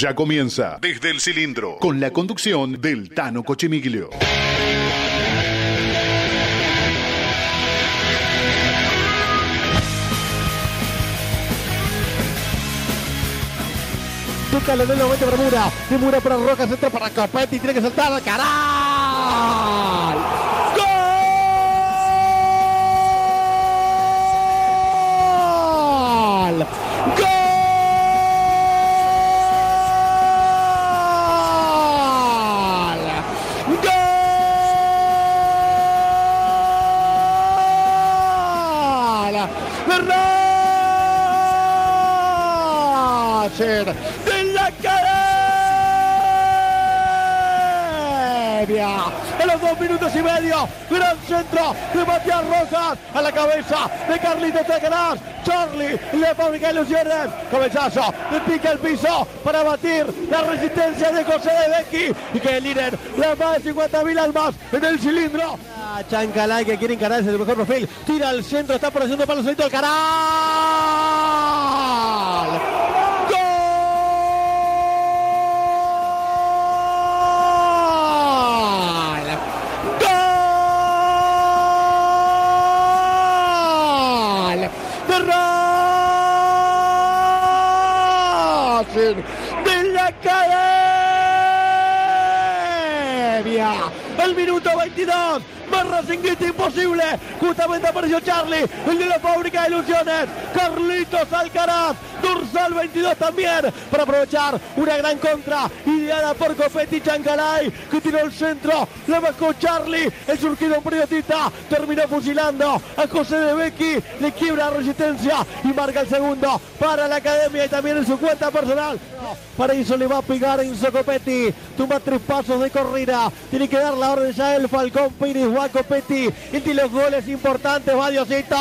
Ya comienza desde el cilindro con la conducción del Tano Cochimiglio. Toca el momento para Mura. De Mura para Rojas, entra para Copetti. Tiene que saltar. ¡Caray! Minutos y medio, gran centro de Matías Rojas a la cabeza de Carlitos Tequeras. Charlie le fabrica ilusiones. Cabezazo, le pica el piso para batir la resistencia de José de Becky y que el líder las más de 50 mil almas en el cilindro. Ah, Chancalay que quiere encararse de mejor perfil. Tira al centro, está por el para el solito el Racing de la Academia. El minuto 22. Más Racinguista imposible. Justamente apareció Charlie, el de la fábrica de ilusiones. Carlitos Alcaraz. Dorsal 22 también para aprovechar una gran contra ideada por Copetti Chancalay que tiró el centro, la bajó Charlie, el surgido periodista terminó fusilando a José de Becky, le quiebra resistencia y marca el segundo para la academia y también en su cuenta personal. Para eso le va a pegar Enzo Copetti, tumba tres pasos de corrida, tiene que dar la orden ya el Falcón Pires, Juan Copetti, y los goles importantes, va Diosito.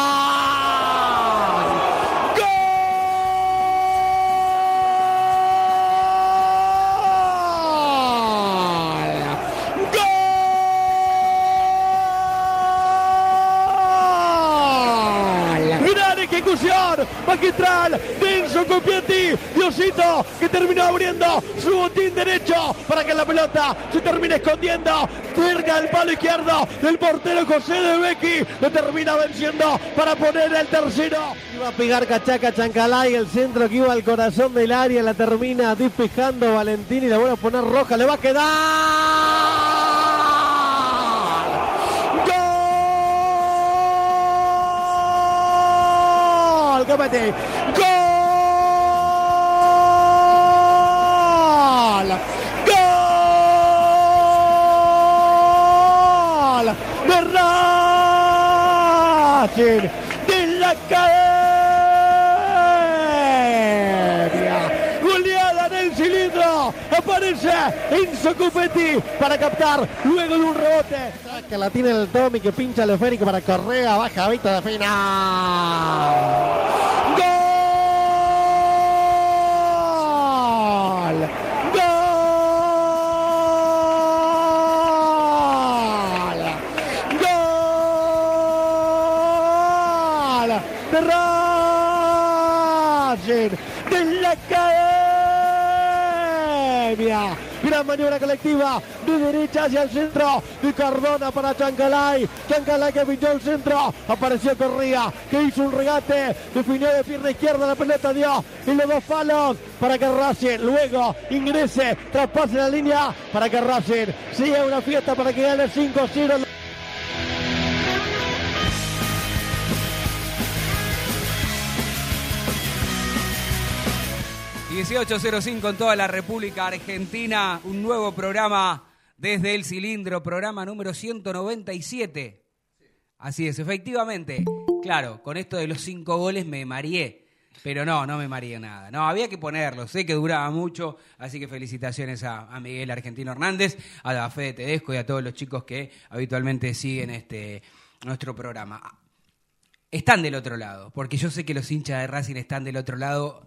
Ejecución magistral de Enzo Copietti. Diosito que terminó abriendo su botín derecho para que la pelota se termine escondiendo cerca del palo izquierdo del portero José de Becky. Lo termina venciendo para poner el tercero. Iba a pegar Cachaca Chancalay, el centro que iba al corazón del área, la termina despejando Valentín y la vuelve a poner roja. Le va a quedar. ¡Gol! ¡Gol! De Racing de la Academia. Goleada en el cilindro. Aparece Enzo Cupetti para captar luego de un rebote. Que la tiene el Tommy que pincha el esférico para Correa. Baja Vita de final. ¡Gol! ¡Gol! ¡Gol! De Racing de la Academia. Gran maniobra colectiva de derecha hacia el centro. De Cardona para Chancalay. Chancalay que pintó el centro. Apareció Correa que hizo un regate. Definió de pierna izquierda la pelota. Dio en los dos palos para que Racing luego ingrese. Traspase la línea para que Racing siga una fiesta para que gane 5-0. 1805 en toda la República Argentina, un nuevo programa desde el cilindro, programa número 197. Así es, efectivamente. Claro, con esto de los cinco goles me mareé. Pero no, no me mareé nada. No, había que ponerlo. Sé que duraba mucho, así que felicitaciones a, Miguel Argentino Hernández, a la Fede Tedesco y a todos los chicos que habitualmente siguen este nuestro programa. Están del otro lado, porque yo sé que los hinchas de Racing están del otro lado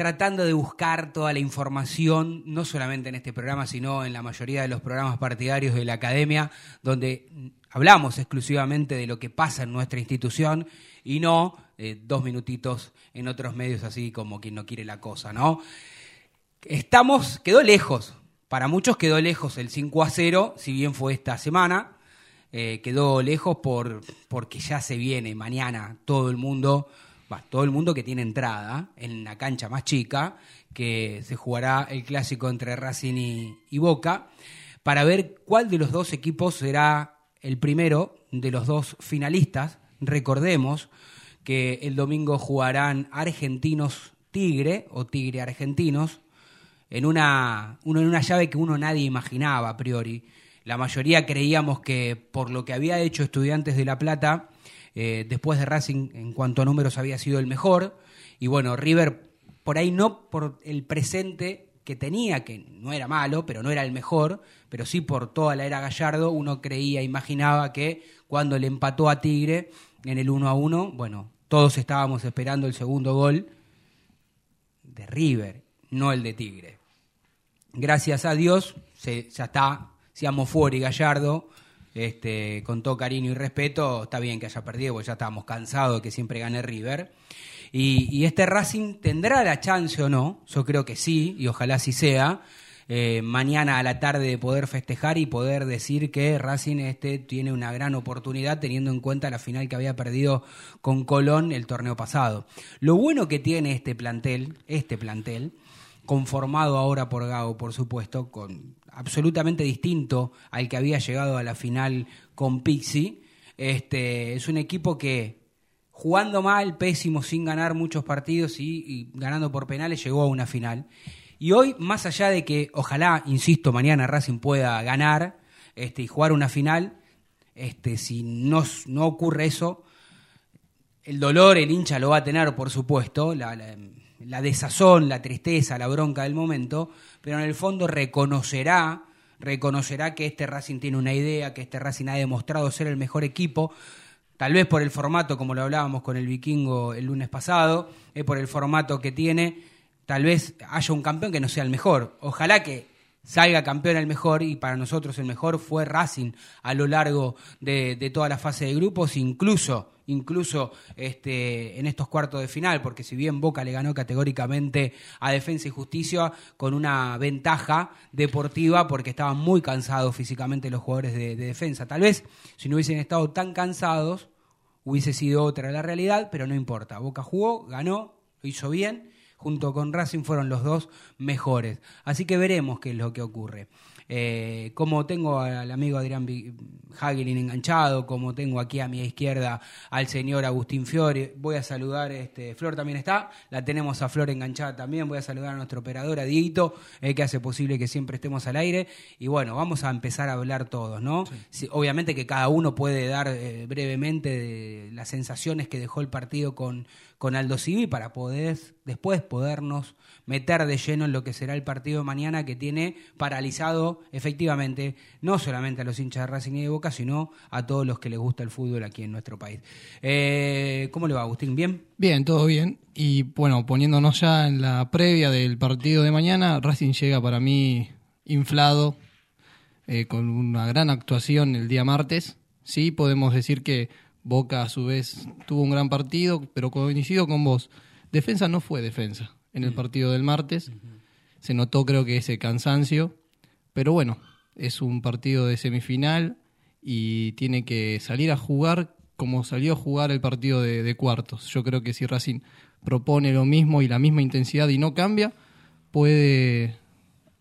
tratando de buscar toda la información, no solamente en este programa, sino en la mayoría de los programas partidarios de la academia, donde hablamos exclusivamente de lo que pasa en nuestra institución y no eh, dos minutitos en otros medios así como quien no quiere la cosa, ¿no? estamos, quedó lejos. Para muchos quedó lejos el 5 a 0, si bien fue esta semana. Eh, quedó lejos por, porque ya se viene mañana todo el mundo, todo el mundo que tiene entrada en la cancha más chica, que se jugará el clásico entre Racing y Boca, para ver cuál de los dos equipos será el primero de los dos finalistas. Recordemos que el domingo jugarán Argentinos Tigre o Tigre Argentinos en una, en una llave que uno nadie imaginaba a priori. La mayoría creíamos que por lo que había hecho Estudiantes de La Plata, eh, después de Racing en cuanto a números había sido el mejor. Y bueno, River por ahí no por el presente que tenía, que no era malo, pero no era el mejor, pero sí por toda la era Gallardo, uno creía, imaginaba que cuando le empató a Tigre en el 1 a 1, bueno, todos estábamos esperando el segundo gol de River, no el de Tigre. Gracias a Dios, se, ya está, fuera y Gallardo, este, con todo cariño y respeto, está bien que haya perdido, porque ya estábamos cansados de que siempre gane River. Y, este Racing tendrá la chance o no, yo creo que sí, y ojalá así sea, eh, mañana a la tarde de poder festejar y poder decir que Racing este tiene una gran oportunidad teniendo en cuenta la final que había perdido con Colón el torneo pasado. Lo bueno que tiene este plantel, este plantel, conformado ahora por Gago, por supuesto, con absolutamente distinto al que había llegado a la final con Pixie. Este, es un equipo que jugando mal, pésimo, sin ganar muchos partidos y, ganando por penales, llegó a una final. Y hoy, más allá de que ojalá, insisto, mañana Racing pueda ganar este, y jugar una final, este, si no, no ocurre eso, el dolor el hincha lo va a tener, por supuesto, la, la desazón, la tristeza, la bronca del momento, pero en el fondo reconocerá reconocerá que este Racing tiene una idea, que este Racing ha demostrado ser el mejor equipo, tal vez por el formato, como lo hablábamos con el vikingo el lunes pasado, es por el formato que tiene, tal vez haya un campeón que no sea el mejor. Ojalá que salga campeón el mejor y para nosotros el mejor fue Racing a lo largo de, de toda la fase de grupos, incluso incluso este, en estos cuartos de final, porque si bien Boca le ganó categóricamente a Defensa y Justicia con una ventaja deportiva, porque estaban muy cansados físicamente los jugadores de, defensa. Tal vez si no hubiesen estado tan cansados, hubiese sido otra la realidad, pero no importa. Boca jugó, ganó, lo hizo bien junto con Racing fueron los dos mejores. Así que veremos qué es lo que ocurre. Eh, como tengo al amigo Adrián Hagelin enganchado, como tengo aquí a mi izquierda al señor Agustín Fiore, voy a saludar, este, Flor también está, la tenemos a Flor enganchada también, voy a saludar a nuestro operador, a Dieguito, eh, que hace posible que siempre estemos al aire, y bueno, vamos a empezar a hablar todos, ¿no? obviamente que cada uno puede dar eh, brevemente las sensaciones que dejó el partido con, con Aldo Civi para poder después podernos meter de lleno en lo que será el partido de mañana que tiene paralizado efectivamente no solamente a los hinchas de Racing y de Boca, sino a todos los que les gusta el fútbol aquí en nuestro país. Eh, ¿Cómo le va, Agustín? ¿Bien? Bien, todo bien. Y bueno, poniéndonos ya en la previa del partido de mañana, Racing llega para mí inflado, eh, con una gran actuación el día martes. Sí, podemos decir que Boca a su vez tuvo un gran partido, pero coincido con vos. Defensa no fue defensa en el mm. partido del martes. Se notó creo que ese cansancio, pero bueno, es un partido de semifinal y tiene que salir a jugar como salió a jugar el partido de, cuartos. Yo creo que si Racing propone lo mismo y la misma intensidad y no cambia, puede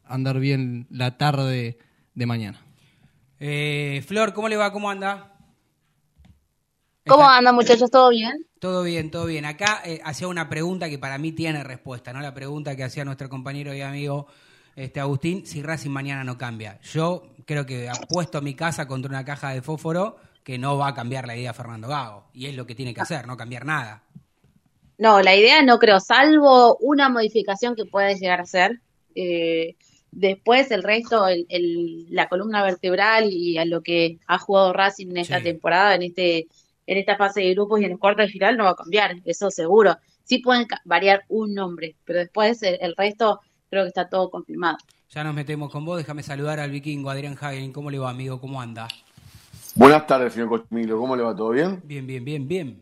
andar bien la tarde de mañana. Eh, Flor, ¿cómo le va? ¿Cómo anda? ¿Cómo anda, muchachos? ¿Todo bien? Todo bien, todo bien. Acá eh, hacía una pregunta que para mí tiene respuesta, ¿no? La pregunta que hacía nuestro compañero y amigo este Agustín, si Racing mañana no cambia. Yo creo que apuesto mi casa contra una caja de fósforo que no va a cambiar la idea de Fernando Gago. Y es lo que tiene que hacer, no cambiar nada. No, la idea no creo, salvo una modificación que puede llegar a ser. Eh, después el resto, el, la columna vertebral y a lo que ha jugado Racing en esta temporada, en este en esta fase de grupos y en el cuarto de final no va a cambiar, eso seguro. Sí pueden variar un nombre, pero después el, resto creo que está todo confirmado. Ya nos metemos con vos, déjame saludar al vikingo Adrián Hagen. ¿Cómo le va, amigo? ¿Cómo anda? Buenas tardes, señor Cochimilo. ¿Cómo le va? ¿Todo bien? Bien, bien, bien, bien.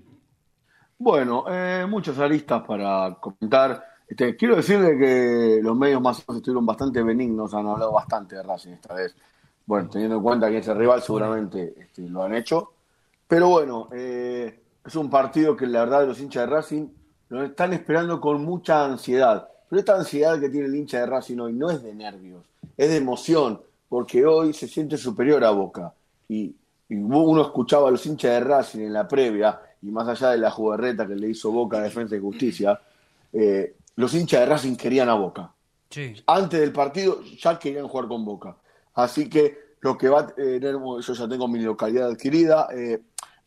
Bueno, eh, muchas aristas para comentar. Este, quiero decirle que los medios más estuvieron bastante benignos, han hablado bastante de Racing esta vez. Bueno, teniendo en cuenta que ese rival seguramente este, lo han hecho. Pero bueno, eh, es un partido que la verdad los hinchas de Racing lo están esperando con mucha ansiedad. Pero esta ansiedad que tiene el hincha de Racing hoy no es de nervios, es de emoción, porque hoy se siente superior a Boca. Y, uno escuchaba a los hinchas de Racing en la previa, y más allá de la jugarreta que le hizo Boca a Defensa y Justicia, eh, los hinchas de Racing querían a Boca. Antes del partido ya querían jugar con Boca. Así que lo que va a tener, yo ya tengo mi localidad adquirida, eh,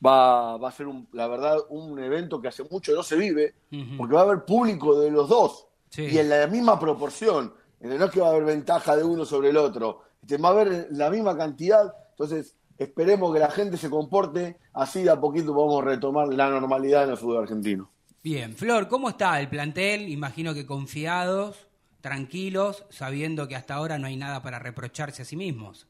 va, va a ser, un, la verdad, un evento que hace mucho no se vive, porque va a haber público de los dos y en la misma proporción. No es que va a haber ventaja de uno sobre el otro, este, va a haber la misma cantidad. Entonces, esperemos que la gente se comporte así de a poquito podemos retomar la normalidad en el fútbol argentino. Bien, Flor, ¿cómo está el plantel? Imagino que confiados, tranquilos, sabiendo que hasta ahora no hay nada para reprocharse a sí mismos.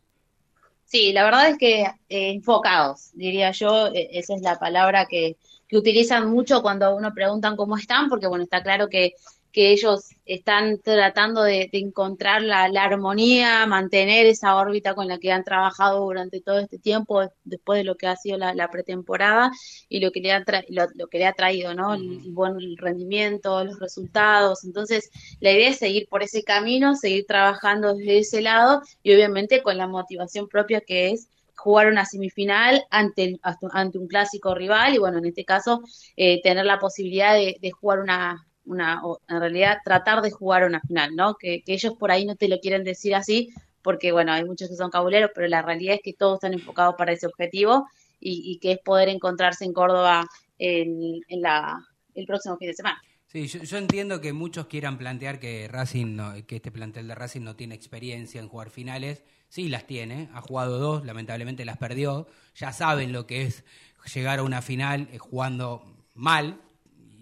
Sí, la verdad es que eh, enfocados, diría yo, e, esa es la palabra que, que utilizan mucho cuando uno preguntan cómo están, porque bueno, está claro que que ellos están tratando de, encontrar la, armonía, mantener esa órbita con la que han trabajado durante todo este tiempo, después de lo que ha sido la, pretemporada y lo que le ha, lo, que le ha traído, ¿no? El, buen rendimiento, los resultados. Entonces, la idea es seguir por ese camino, seguir trabajando desde ese lado y obviamente con la motivación propia que es jugar una semifinal ante, ante un clásico rival y bueno, en este caso, eh, tener la posibilidad de jugar una, una, en realidad tratar de jugar una final, ¿no? Que, ellos por ahí no te lo quieren decir así, porque bueno, hay muchos que son cabuleros, pero la realidad es que todos están enfocados para ese objetivo y, que es poder encontrarse en Córdoba en, la, el próximo fin de semana. Sí, yo, entiendo que muchos quieran plantear que Racing, que este plantel de Racing no tiene experiencia en jugar finales. Sí, las tiene, ha jugado dos, lamentablemente las perdió. Ya saben lo que es llegar a una final eh, jugando mal,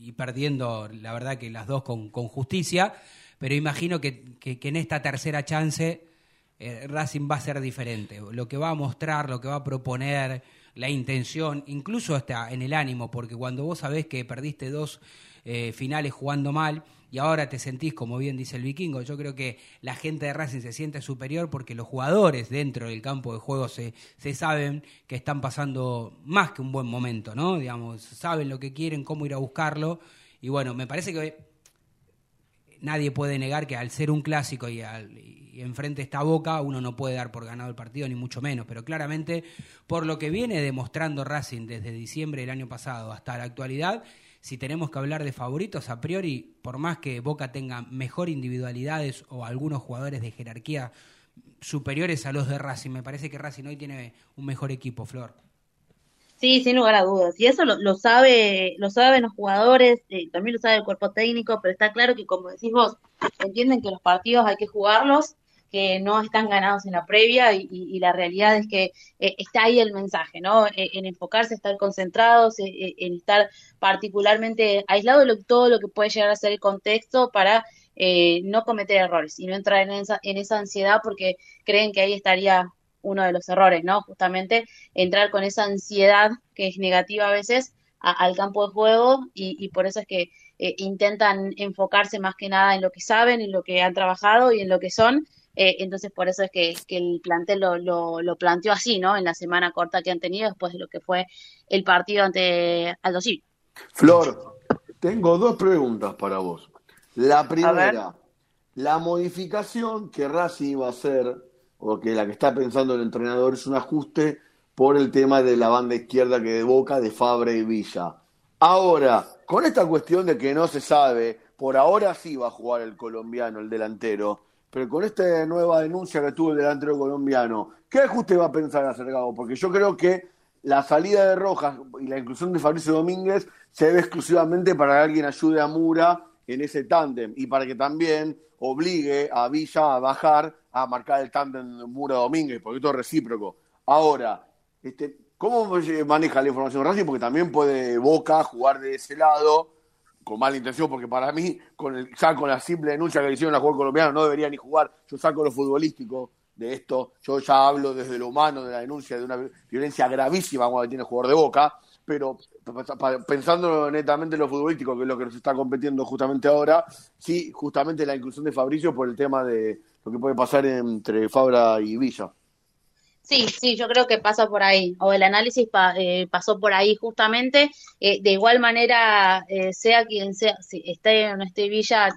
y perdiendo, la verdad que las dos con, con justicia, pero imagino que, que, en esta tercera chance eh, Racing va a ser diferente. Lo que va a mostrar, lo que va a proponer, la intención, incluso hasta en el ánimo, porque cuando vos sabés que perdiste dos eh, finales jugando mal, y ahora te sentís, como bien dice el vikingo, yo creo que la gente de Racing se siente superior porque los jugadores dentro del campo de juego se, se saben que están pasando más que un buen momento, ¿no? Digamos, saben lo que quieren, cómo ir a buscarlo. Y bueno, me parece que nadie puede negar que al ser un clásico y, al, y enfrente esta boca, uno no puede dar por ganado el partido, ni mucho menos. Pero claramente, por lo que viene demostrando Racing desde diciembre del año pasado hasta la actualidad, si tenemos que hablar de favoritos, a priori, por más que Boca tenga mejor individualidades o algunos jugadores de jerarquía superiores a los de Racing, me parece que Racing hoy tiene un mejor equipo, Flor. Sí, sin lugar a dudas. Y eso lo, sabe, lo saben los jugadores, eh, también lo sabe el cuerpo técnico, pero está claro que como decís vos, entienden que los partidos hay que jugarlos que no están ganados en la previa y, la realidad es que eh, está ahí el mensaje, ¿no? E, en enfocarse, estar concentrados, e, e, en, estar particularmente aislados de todo lo que puede llegar a ser el contexto para eh, no cometer errores y no entrar en esa, en esa ansiedad porque creen que ahí estaría uno de los errores, ¿no? Justamente entrar con esa ansiedad que es negativa a veces al campo de juego y, por eso es que eh, intentan enfocarse más que nada en lo que saben, en lo que han trabajado y en lo que son eh, entonces, por eso es que, el plantel lo, lo, planteó así, ¿no? En la semana corta que han tenido después de lo que fue el partido ante Aldo Civi. Flor, tengo dos preguntas para vos. La primera, la modificación que Racing iba a hacer, o que la que está pensando el entrenador, es un ajuste por el tema de la banda izquierda que de Boca de Fabre y Villa. Ahora, con esta cuestión de que no se sabe, por ahora sí va a jugar el colombiano, el delantero pero con esta nueva denuncia que tuvo el delantero colombiano, ¿qué ajuste va a pensar acercado? Porque yo creo que la salida de Rojas y la inclusión de Fabricio Domínguez se debe exclusivamente para que alguien ayude a Mura en ese tándem y para que también obligue a Villa a bajar a marcar el tándem Mura-Domínguez, porque esto es recíproco. Ahora, este, ¿cómo maneja la información Racing? Porque también puede Boca jugar de ese lado con mala intención, porque para mí, con el, ya con la simple denuncia que le hicieron a jugador colombiano, no debería ni jugar. Yo saco lo futbolístico de esto, yo ya hablo desde lo humano de la denuncia de una violencia gravísima cuando tiene el jugador de boca, pero pensando netamente en lo futbolístico, que es lo que nos está competiendo justamente ahora, sí, justamente la inclusión de Fabricio por el tema de lo que puede pasar entre Fabra y Villa. Sí, sí, yo creo que pasa por ahí, o el análisis eh, pasó por ahí justamente. Eh, de igual manera, eh, sea quien sea, si esté o no esté Villa,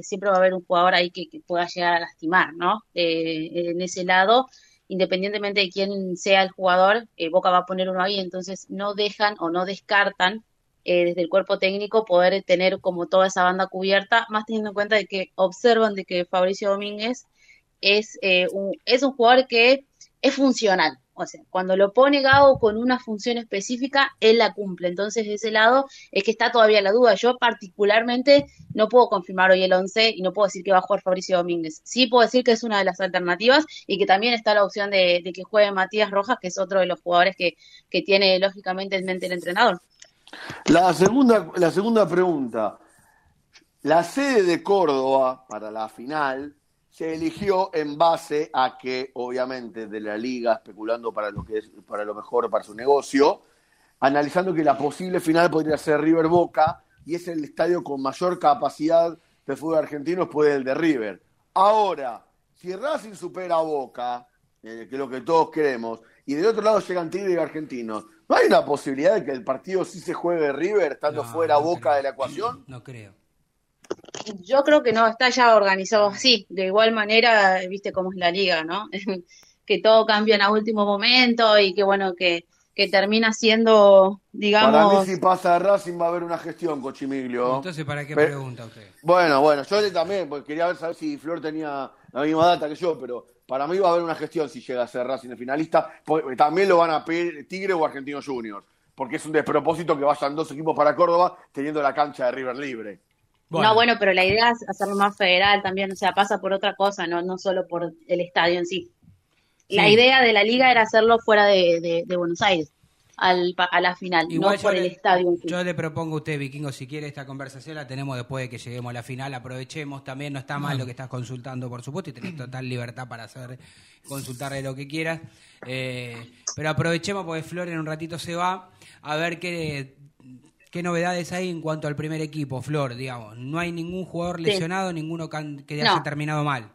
siempre va a haber un jugador ahí que, pueda llegar a lastimar, ¿no? en ese lado, independientemente de quién sea el jugador, Boca va a poner uno ahí, entonces no dejan o no descartan desde el cuerpo técnico poder tener como toda esa banda cubierta, más teniendo en cuenta de que observan de que Fabricio Domínguez es, un, es un jugador que es funcional. O sea, cuando lo pone Gago con una función específica, él la cumple. Entonces, de ese lado es que está todavía la duda. Yo particularmente no puedo confirmar hoy el 11 y no puedo decir que va a jugar Fabricio Domínguez. Sí puedo decir que es una de las alternativas y que también está la opción de, que juegue Matías Rojas, que es otro de los jugadores que, que tiene lógicamente en mente el entrenador. La segunda, la segunda pregunta. La sede de Córdoba para la final se eligió en base a que, obviamente, de la liga, especulando para lo que es para lo mejor para su negocio, analizando que la posible final podría ser River Boca y es el estadio con mayor capacidad de fútbol argentino después del de River. Ahora, si Racing supera a Boca, eh, que es lo que todos queremos, y del otro lado llegan Tigre y Argentinos, ¿no hay una posibilidad de que el partido sí se juegue River estando fuera Boca de la ecuación? No creo. Yo creo que no, está ya organizado así. De igual manera, viste cómo es la liga, ¿no? que todo cambia en a último momento y que bueno, que, que termina siendo, digamos... Para mí si pasa a Racing va a haber una gestión, Cochimiglio. Entonces, ¿para qué pregunta usted? Bueno, bueno, yo también, porque quería ver saber si Flor tenía la misma data que yo, pero para mí va a haber una gestión si llega a ser Racing el finalista. También lo van a pedir Tigre o Argentinos Juniors, porque es un despropósito que vayan dos equipos para Córdoba teniendo la cancha de River libre. No, bueno, pero la idea es hacerlo más federal también, o sea, pasa por otra cosa, no, no solo por el estadio en sí. La idea de la liga era hacerlo fuera de, Buenos Aires. Al, a la final, no por el estadio. En sí. Yo le propongo a usted, Vikingo, si quiere esta conversación la tenemos después de que lleguemos a la final, aprovechemos también, no está mal lo que estás consultando, por supuesto, y tenés total libertad para hacer consultarle lo que quieras, eh, pero aprovechemos porque Flor en un ratito se va a ver qué ¿Qué novedades hay en cuanto al primer equipo, Flor? Digamos, no hay ningún jugador lesionado, ninguno que haya terminado mal.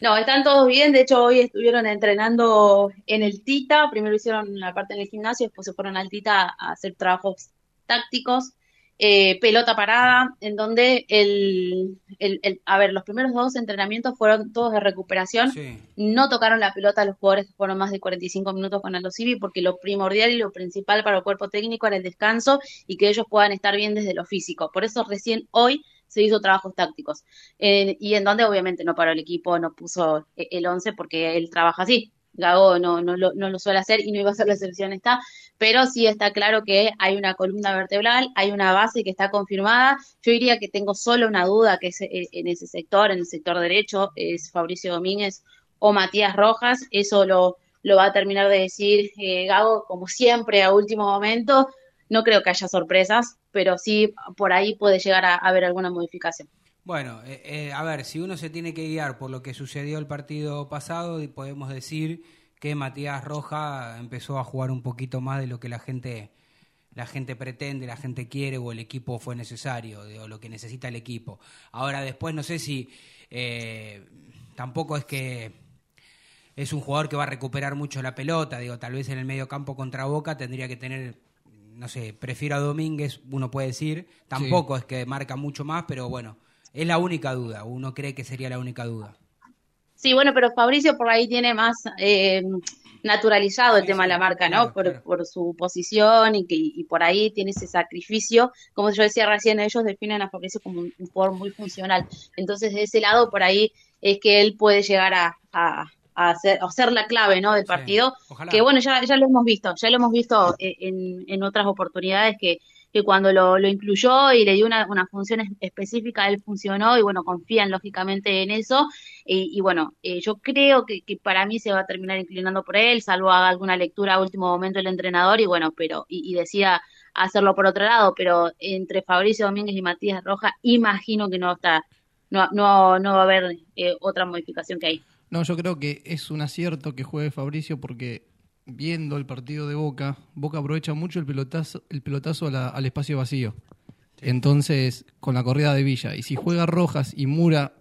No, están todos bien. De hecho, hoy estuvieron entrenando en el Tita. Primero hicieron la parte en el gimnasio, después se fueron al Tita a hacer trabajos tácticos. Eh, pelota parada, en donde el, el, a ver, los primeros dos entrenamientos fueron todos de recuperación, no tocaron la pelota los jugadores que fueron más de 45 minutos con Aldo Civi, porque lo primordial y lo principal para el cuerpo técnico era el descanso y que ellos puedan estar bien desde lo físico. Por eso recién hoy se hizo trabajos tácticos, eh, y en donde obviamente no paró el equipo, no puso el 11 porque él trabaja así, Gago no, no, lo, no lo suele hacer y no iba a ser la excepción esta, pero sí está claro que hay una columna vertebral, hay una base que está confirmada. Yo diría que tengo solo una duda que es eh, en ese sector, en el sector derecho, es Fabricio Domínguez o Matías Rojas. Eso lo, lo va a terminar de decir eh, Gago, como siempre, a último momento. No creo que haya sorpresas, pero sí por ahí puede llegar a haber alguna modificación. Bueno, eh, eh, a ver, si uno se tiene que guiar por lo que sucedió el partido pasado, podemos decir que Matías Roja empezó a jugar un poquito más de lo que la gente la gente pretende, la gente quiere o el equipo fue necesario, o lo que necesita el equipo. Ahora después no sé si eh, tampoco es que es un jugador que va a recuperar mucho la pelota, digo, tal vez en el medio campo contra Boca tendría que tener no sé, prefiero a Domínguez, uno puede decir, tampoco es que marca mucho más, pero bueno, es la única duda, uno cree que sería la única duda. Sí, bueno, pero Fabricio por ahí tiene más eh, naturalizado el tema de la marca, ¿no? por, su posición y que y por ahí tiene ese sacrificio. Como yo decía recién, ellos definen a Fabricio como un, jugador muy funcional. Entonces, de ese lado, por ahí es que él puede llegar a, a, a, ser, la clave, ¿no? Del partido. Que bueno, ya, ya lo hemos visto, ya lo hemos visto eh, en, en otras oportunidades que que cuando lo, lo incluyó y le dio una, una, función específica, él funcionó y bueno, confían lógicamente en eso. Y, bueno, eh, yo creo que, que, para mí se va a terminar inclinando por él, salvo haga alguna lectura a último momento el entrenador y bueno, pero y, decida hacerlo por otro lado, pero entre Fabricio Domínguez y Matías Roja, imagino que no está, no, no, no va a haber eh, otra modificación que hay. No, yo creo que es un acierto que juegue Fabricio porque viendo el partido de Boca, Boca aprovecha mucho el pelotazo, el pelotazo a la- al espacio vacío. Entonces, con la corrida de Villa. Y si juega Rojas y Mura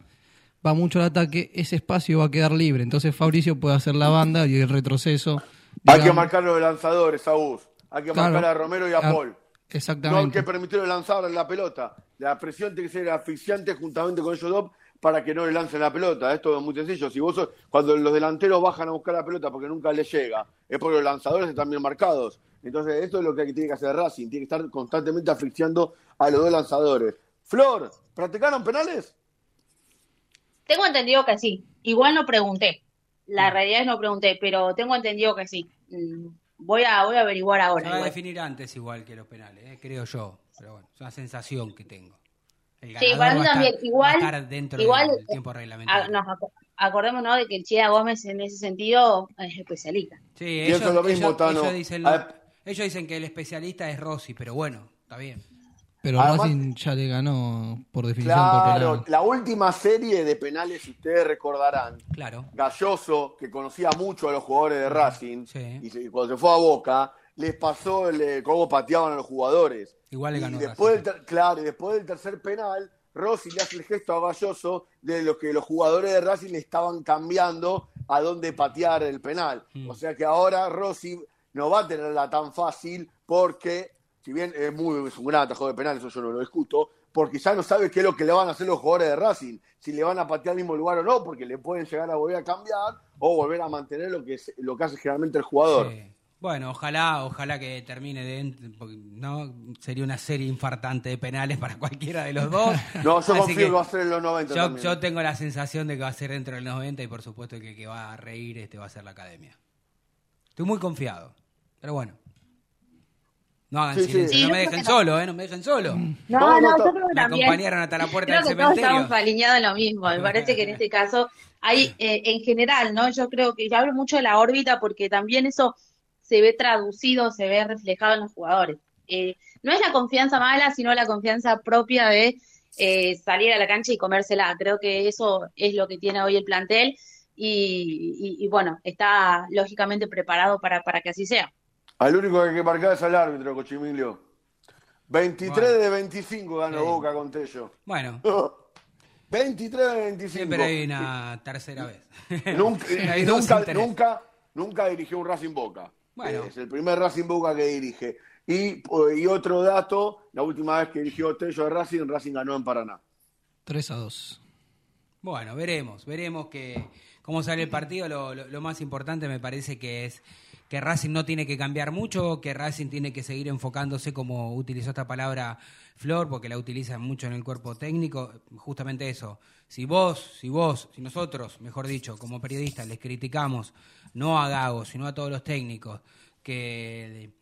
va mucho al ataque, ese espacio va a quedar libre. Entonces Fabricio puede hacer la banda y el retroceso. Hay que marcar los lanzadores, Saúl. Hay que Claro. marcar a Romero y a Ah, Paul. No hay Exactamente. que permitirle lanzar la pelota. La presión tiene que ser asfixiante juntamente con ellos dos para que no le lancen la pelota. Esto es muy sencillo. Si vos sos- cuando los delanteros bajan a buscar la pelota porque nunca les llega, es porque los lanzadores están bien marcados. Entonces, esto es lo que tiene que hacer Racing. Tiene que estar constantemente asfixiando a los dos lanzadores. Flor, ¿practicaron penales? Tengo entendido que sí. Igual no pregunté. La realidad es no pregunté, pero tengo entendido que sí. Mm, Voy a, voy a averiguar Se ahora. va a definir antes igual que los penales, eh, creo yo. Pero bueno, es una sensación que tengo. El Sí, para mí también. estar- Igual, dentro igual del tiempo reglamentario. nos ac- acordémonos de que el Chía Gómez en ese sentido es especialista. Sí, Pienso ellos, lo mismo, ellos- Tano. ellos dicen, ellos dicen que el especialista es Rossi, pero bueno, está bien. Pero Además- Racing ya le ganó por definición por Claro, penal. la última serie de penales, si ustedes recordarán, Claro. Galloso, que conocía mucho a los jugadores de Racing, Sí. y se- cuando se fue a Boca, les pasó el, eh, cómo pateaban a los jugadores. Igual le Y ganó después del Claro, y después del tercer penal, Rossi le hace el gesto a Galloso de lo que los jugadores de Racing le estaban cambiando a dónde patear el penal. Mm. O sea que ahora Rossi no va a tenerla tan fácil porque, si bien es, muy, es un gran de penal, eso yo no lo discuto, porque ya no sabe qué es lo que le van a hacer los jugadores de Racing, si le van a patear al mismo lugar o no, porque le pueden llegar a volver a cambiar o volver a mantener lo que, es- lo que hace generalmente el jugador. Sí. Bueno, ojalá, ojalá que termine de, no sería una serie infartante de penales para cualquiera de los dos. No, yo Así confío que, que va a ser en los 90 yo, tengo la sensación de que va a ser dentro del 90 y por supuesto que el que va a reír este va a ser la academia. Estoy muy confiado, pero bueno. No hagan Sí, silencio, Sí, no me dejen solo, ¿eh? No me dejen solo. No, No, yo creo que Me también. acompañaron hasta la puerta Creo del que todos cementerio. estamos alineados en lo mismo. Me parece que en este caso hay, eh, en general, ¿no? Yo creo que yo hablo mucho de la órbita porque también eso se ve traducido, se ve reflejado en los jugadores. Eh, no es la confianza mala, sino la confianza propia de eh, salir a la cancha y comérsela. Creo que eso es lo que tiene hoy el plantel y, y- y, bueno, está lógicamente preparado para, para que así sea. Al único que hay que marcar es al árbitro, Cochimilio. 23 Bueno. de 25 ganó Sí. Boca con Tello. Bueno, 23 de 25. siempre hay una tercera vez. Nunca, nunca, nunca, nunca dirigió un Racing Boca. Bueno. Es el primer Racing Boca que dirige. Y, y otro dato, la última vez que dirigió Tello de Racing, Racing ganó en Paraná. 3 a 2. Bueno, veremos, veremos que cómo sale el partido. Lo, lo- lo más importante me parece que es que Racing no tiene que cambiar mucho, que Racing tiene que seguir enfocándose, como utilizó esta palabra Flor, porque la utilizan mucho en el cuerpo técnico, justamente eso. Si vos, si vos, si nosotros, mejor dicho, como periodistas, les criticamos, no a Gago, sino a todos los técnicos, que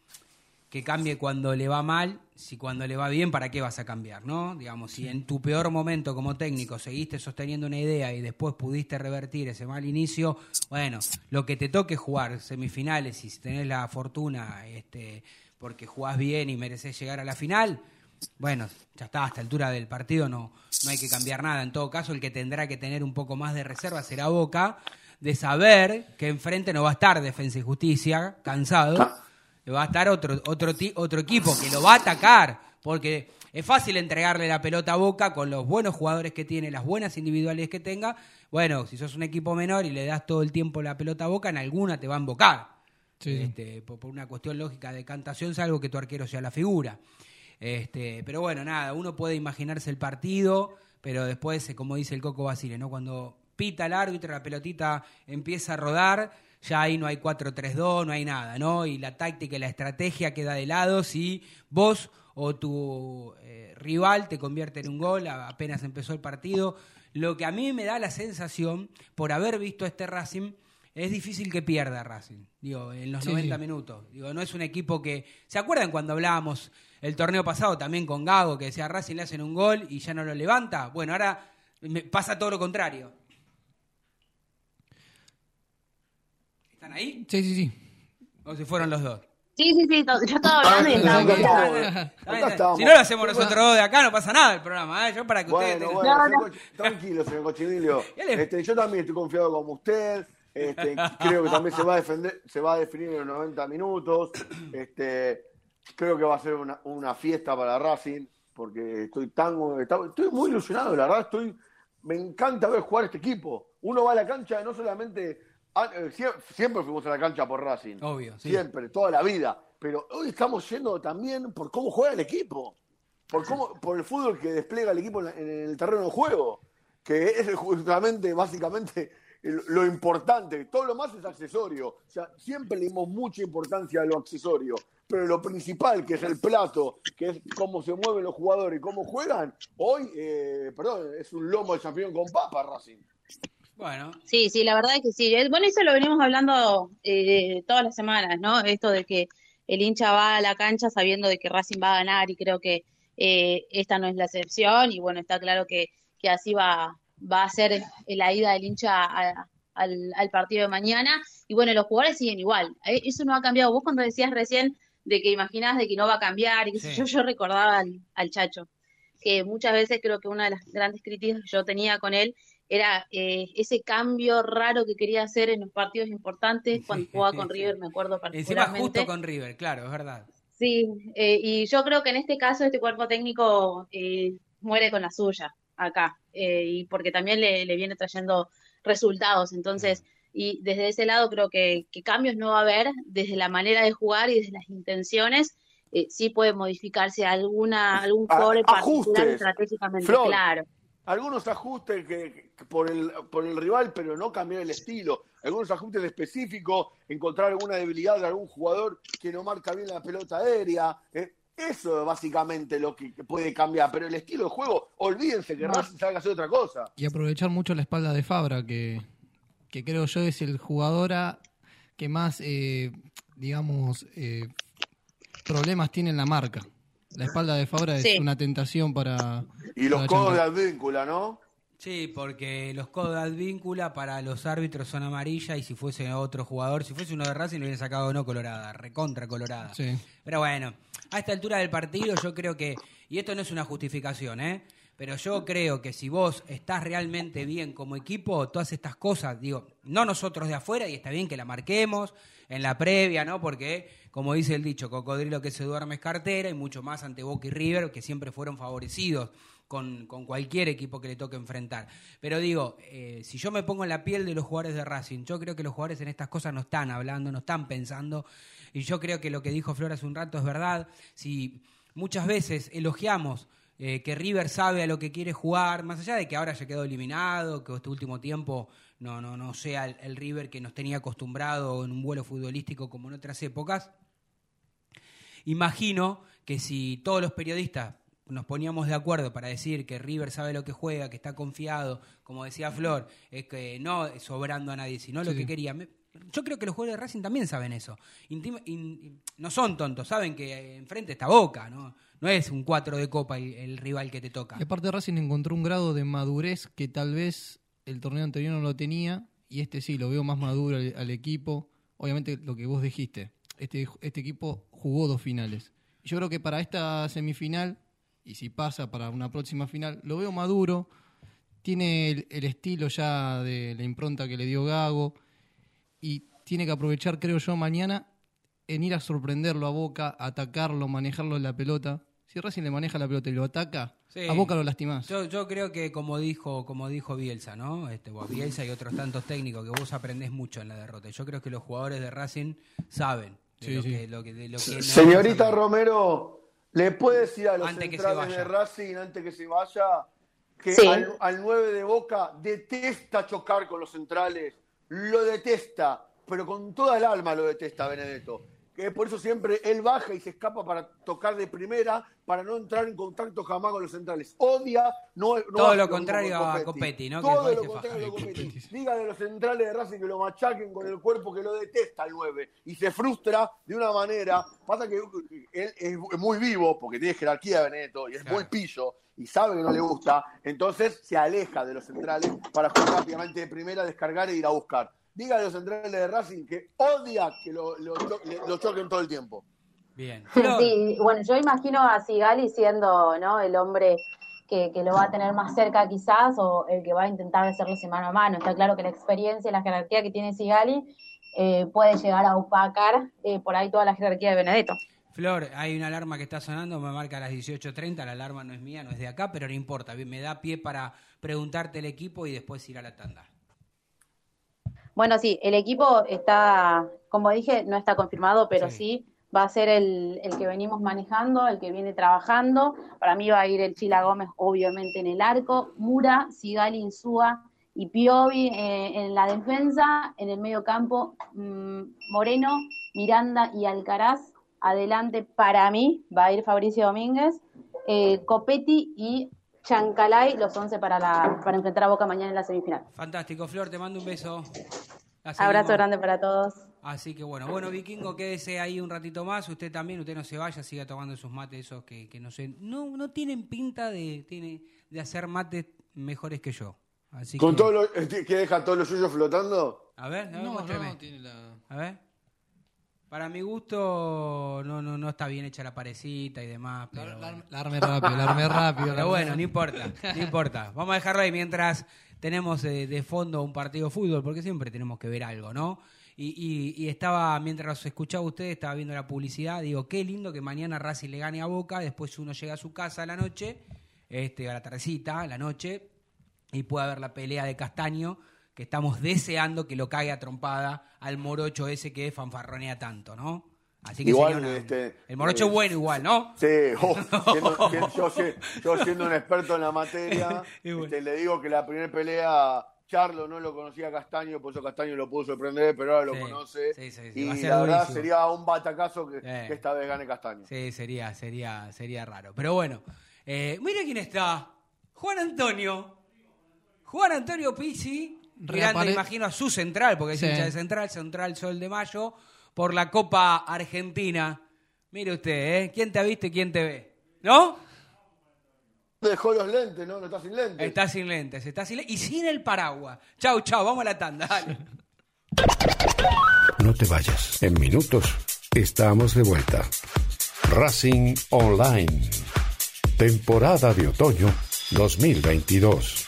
que cambie cuando le va mal, si cuando le va bien, ¿para qué vas a cambiar? ¿no? Digamos, si en tu peor momento como técnico seguiste sosteniendo una idea y después pudiste revertir ese mal inicio, bueno, lo que te toque jugar semifinales y si tenés la fortuna este, porque jugás bien y mereces llegar a la final, bueno, ya está, a esta altura del partido no, no hay que cambiar nada. En todo caso, el que tendrá que tener un poco más de reserva será Boca, de saber que enfrente no va a estar Defensa y Justicia, cansado va a estar otro, otro, otro equipo que lo va a atacar, porque es fácil entregarle la pelota a Boca con los buenos jugadores que tiene, las buenas individuales que tenga. Bueno, si sos un equipo menor y le das todo el tiempo la pelota a Boca, en alguna te va a embocar. Sí. Este, por, por una cuestión lógica de cantación, salvo que tu arquero sea la figura. Este, pero bueno, nada, uno puede imaginarse el partido, pero después, eh, como dice el Coco Basile, ¿no? Cuando pita el árbitro, la pelotita empieza a rodar, ya ahí no hay 4-3-2, no hay nada, ¿no? Y la táctica y la estrategia queda de lado si vos o tu eh, rival te convierte en un gol apenas empezó el partido. Lo que a mí me da la sensación, por haber visto este Racing, es difícil que pierda Racing, digo, en los Sí, 90 sí. minutos. Digo, no es un equipo que. ¿Se acuerdan cuando hablábamos el torneo pasado también con Gago, que decía a Racing le hacen un gol y ya no lo levanta? Bueno, ahora pasa todo lo contrario. ¿Están ahí? Sí, sí, sí. ¿O se fueron los dos? Sí, sí, sí, yo estaba hablando y Ah, estaba. Si no lo hacemos nosotros dos de acá, no pasa nada el programa, ¿eh? Yo para que ustedes Bueno, tengan- bueno, No, no. Tranquilo, señor Cochinilio. ¿Qué le- Este, yo también estoy confiado como usted. Este, creo que también se va a defender, se va a definir en los 90 minutos. Este, creo que va a ser una, una fiesta para Racing, porque estoy tan estoy muy ilusionado, la verdad, estoy me encanta ver jugar este equipo. Uno va a la cancha no solamente ah, siempre fuimos a la cancha por Racing. Obvio, Siempre, toda la vida. Pero hoy estamos yendo también por cómo juega el equipo. Por cómo, por el fútbol que despliega el equipo en el terreno de juego. Que es justamente, básicamente, lo importante. Todo lo más es accesorio. O sea, siempre le dimos mucha importancia a lo accesorio. Pero lo principal, que es el plato, que es cómo se mueven los jugadores y cómo juegan, hoy, eh, perdón, es un lomo de campeón con papa Racing. Bueno. Sí, sí, la verdad es que sí. Bueno, eso lo venimos hablando eh, todas las semanas, ¿no? Esto de que el hincha va a la cancha sabiendo de que Racing va a ganar y creo que eh, esta no es la excepción y bueno, está claro que, que así va, va a ser la ida del hincha al, partido de mañana. Y bueno, los jugadores siguen igual. Eh, eso no ha cambiado. Vos cuando decías recién de que imaginabas de que no va a cambiar, y yo, yo recordaba al, Chacho, que muchas veces creo que una de las grandes críticas que yo tenía con él era eh, ese cambio raro que quería hacer en los partidos importantes cuando jugaba con River, me acuerdo particularmente. Encima justo con River, claro, es verdad. Sí, eh, y yo creo que en este caso este cuerpo técnico muere con la suya acá, eh, y porque también le, viene trayendo resultados. Entonces, y desde ese lado creo que, cambios no va a haber, desde la manera de jugar y desde las intenciones, eh, sí puede modificarse alguna algún core particular estratégicamente, claro. Algunos ajustes que, por, el, por el rival, pero no cambiar el estilo. Algunos ajustes específicos, encontrar alguna debilidad de algún jugador que no marca bien la pelota aérea. Eh, eso es básicamente lo que puede cambiar, pero el estilo de juego, olvídense que Racing salga a hacer otra cosa. Y aprovechar mucho la espalda de Fabra, que, que creo yo es el jugador que más, eh, digamos, eh, problemas tiene en la marca. La espalda de Fabra es una tentación para... Y los codos de Advíncula, ¿no? Sí, porque los codos de Advíncula para los árbitros son amarilla y si fuese otro jugador, si fuese uno de Racing, le hubiera sacado no colorada, recontra colorada. Sí. Pero bueno, a esta altura del partido yo creo que, y esto no es una justificación, ¿eh? pero yo creo que si vos estás realmente bien como equipo, todas estas cosas, digo, no nosotros de afuera, y está bien que la marquemos en la previa, ¿no? Porque, como dice el dicho, cocodrilo que se duerme es cartera, y mucho más ante Boca y River, que siempre fueron favorecidos con, cualquier equipo que le toque enfrentar. Pero digo, eh, si yo me pongo en la piel de los jugadores de Racing, yo creo que los jugadores en estas cosas no están hablando, no están pensando, y yo creo que lo que dijo Flor hace un rato es verdad. Si muchas veces elogiamos eh, que River sabe a lo que quiere jugar, más allá de que ahora haya quedado eliminado, que este último tiempo no, no, no sea el, River que nos tenía acostumbrado en un vuelo futbolístico como en otras épocas, imagino que si todos los periodistas nos poníamos de acuerdo para decir que River sabe lo que juega, que está confiado, como decía Flor, es que no sobrando a nadie, sino lo que quería. Yo creo que los jugadores de Racing también saben eso. no son tontos, saben que enfrente está Boca, ¿no? No es un 4 de copa el, rival que te toca. Y aparte Racing encontró un grado de madurez que tal vez el torneo anterior no lo tenía y este sí, lo veo más maduro al, equipo. Obviamente lo que vos dijiste, este, este equipo jugó dos finales. Yo creo que para esta semifinal, y si pasa para una próxima final, lo veo maduro, tiene el estilo ya de la impronta que le dio Gago y tiene que aprovechar, creo yo, mañana en ir a sorprenderlo a Boca, atacarlo, manejarlo en la pelota. Si Racing le maneja la pelota y lo ataca, a Boca lo lastimás. Yo, yo creo que como dijo, como dijo Bielsa, ¿no? Este, Bielsa y otros tantos técnicos que vos aprendés mucho en la derrota. Yo creo que los jugadores de Racing saben de lo, Que, Señorita Romero, ¿le puede decir a los centrales de Racing antes que se vaya que al, al 9 de Boca detesta chocar con los centrales? lo detesta, pero con toda el alma lo detesta Benedetto. Que por eso siempre él baja y se escapa para tocar de primera, para no entrar en contacto jamás con los centrales. Odia, no, Todo lo contrario a Copetti, ¿no? Todo lo contrario a Copetti. Dígale a los centrales de Racing que lo machaquen con el cuerpo que lo detesta el 9 y se frustra de una manera. Pasa que él es muy vivo porque tiene jerarquía Benedetto y es muy pillo y sabe que no le gusta, entonces se aleja de los centrales para jugar rápidamente de primera, descargar e ir a buscar. Diga a los centrales de Racing que odia que lo, choquen todo el tiempo. Bien. Sí, bueno, yo imagino a Sigali siendo ¿no? el hombre que, que lo va a tener más cerca quizás o el que va a intentar hacerle mano a mano. Está claro que la experiencia y la jerarquía que tiene Sigali eh, puede llegar a opacar eh, por ahí toda la jerarquía de Benedetto. Flor, hay una alarma que está sonando, me marca a las 18.30, la alarma no es mía, no es de acá, pero no importa, me da pie para preguntarte el equipo y después ir a la tanda. Bueno, sí, el equipo está, como dije, no está confirmado, pero sí, va a ser el, el, que venimos manejando, el que viene trabajando. Para mí va a ir el Chila Gómez, obviamente, en el arco, Mura, Sigali, Insúa y Piovi eh, en la defensa, en el medio campo, mmm, Moreno, Miranda y Alcaraz. Adelante, para mí, va a ir Fabricio Domínguez, eh, Copetti y Chancalay, los 11 para, la, para enfrentar a Boca mañana en la semifinal. Fantástico, Flor, te mando un beso. Abrazo grande para todos. Así que bueno, bueno, Vikingo, quédese ahí un ratito más. Usted también, usted no se vaya, siga tomando sus mates, esos que, que no sé, no, no tienen pinta de, tiene, de hacer mates mejores que yo. Así ¿Con que... todo lo, que deja todos los suyos flotando? A ver, a ver, No, muéstrame. no, tiene la... A ver. Para mi gusto, no, no, no está bien hecha la parecita y demás. La, Pero, la- la arme rápido, la arme rápido. la pero bueno, no importa, no importa. Vamos a dejarlo ahí mientras tenemos eh, de fondo un partido de fútbol, porque siempre tenemos que ver algo, ¿no? Y, y- y estaba, mientras escuchaba ustedes, estaba viendo la publicidad, digo, qué lindo que mañana Racing le gane a Boca, después uno llega a su casa a la noche, este, a la tardecita, a la noche, y pueda ver la pelea de Castaño, que estamos deseando que lo caiga a trompada al morocho ese que fanfarronea tanto, ¿no? Así que Igual, una- este, el morocho eh, es bueno igual, ¿no? Sí, oh, siendo- siendo- yo, si- yo siendo un experto en la materia, bueno. este, le digo que la primera pelea, Charlo no lo conocía a Castaño, por eso Castaño lo pudo sorprender, pero ahora Sí, lo conoce. sí, sí, sí, y la verdad sería un batacazo que, Eh. que esta vez gane Castaño. Sí, sería, sería, sería raro. Pero bueno, eh, mira quién está. Juan Antonio. Juan Antonio Pizzi. Mirando, Reapare- imagino, a su central, porque es Sí. hincha de central, central Sol de Mayo, por la Copa Argentina. Mire usted, ¿eh? ¿Quién te ha visto y quién te ve? ¿No? Dejó los lentes, ¿no? No está sin lentes. Está sin lentes, está sin lentes. Y sin el paraguas. Chau, chau, vamos a la tanda. Dale. No te vayas. En minutos estamos de vuelta. Racing Online. Temporada de otoño 2022.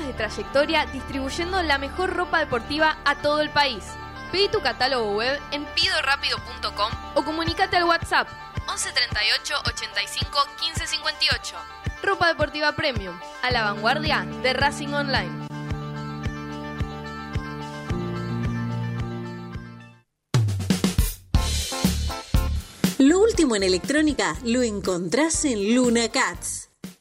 trayectoria distribuyendo la mejor ropa deportiva a todo el país. Pedí tu catálogo web en pidorapido.com o comunícate al WhatsApp 11 38 85 15 58. Ropa deportiva premium, a la vanguardia de Racing Online. Lo último en electrónica lo encontrás en Luna Cats.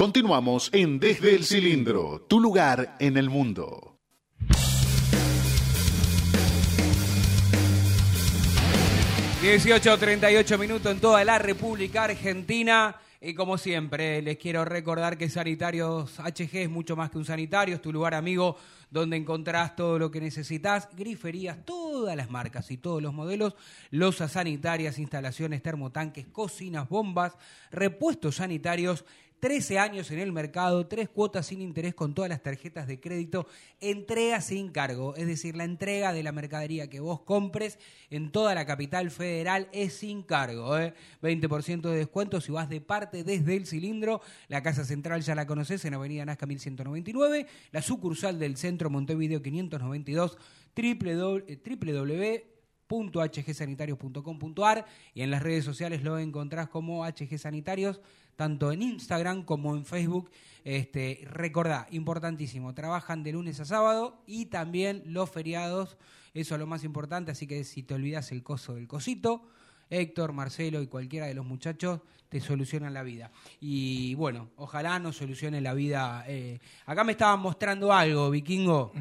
Continuamos en Desde el Cilindro, tu lugar en el mundo. ...18.38 minutos en toda la República Argentina... Y como siempre, les quiero recordar que Sanitarios HG es mucho más que un sanitario, es tu lugar amigo donde encontrás todo lo que necesitas, griferías, todas las marcas y todos los modelos, losas sanitarias, instalaciones, termotanques, cocinas, bombas, repuestos sanitarios 13 años en el mercado, tres cuotas sin interés con todas las tarjetas de crédito, entrega sin cargo, es decir, la entrega de la mercadería que vos compres en toda la capital federal es sin cargo. ¿eh? 20% de descuento si vas de parte desde el cilindro. La casa central ya la conoces en Avenida Nazca 1199, la sucursal del centro Montevideo 592, www www.hgsanitarios.com.ar y en las redes sociales lo encontrás como HG Sanitarios, tanto en Instagram como en Facebook. Este, recordá, importantísimo, trabajan de lunes a sábado y también los feriados, eso es lo más importante, así que si te olvidas el coso del cosito, Héctor, Marcelo y cualquiera de los muchachos te solucionan la vida. Y bueno, ojalá nos solucione la vida. Eh, acá me estaban mostrando algo, vikingo.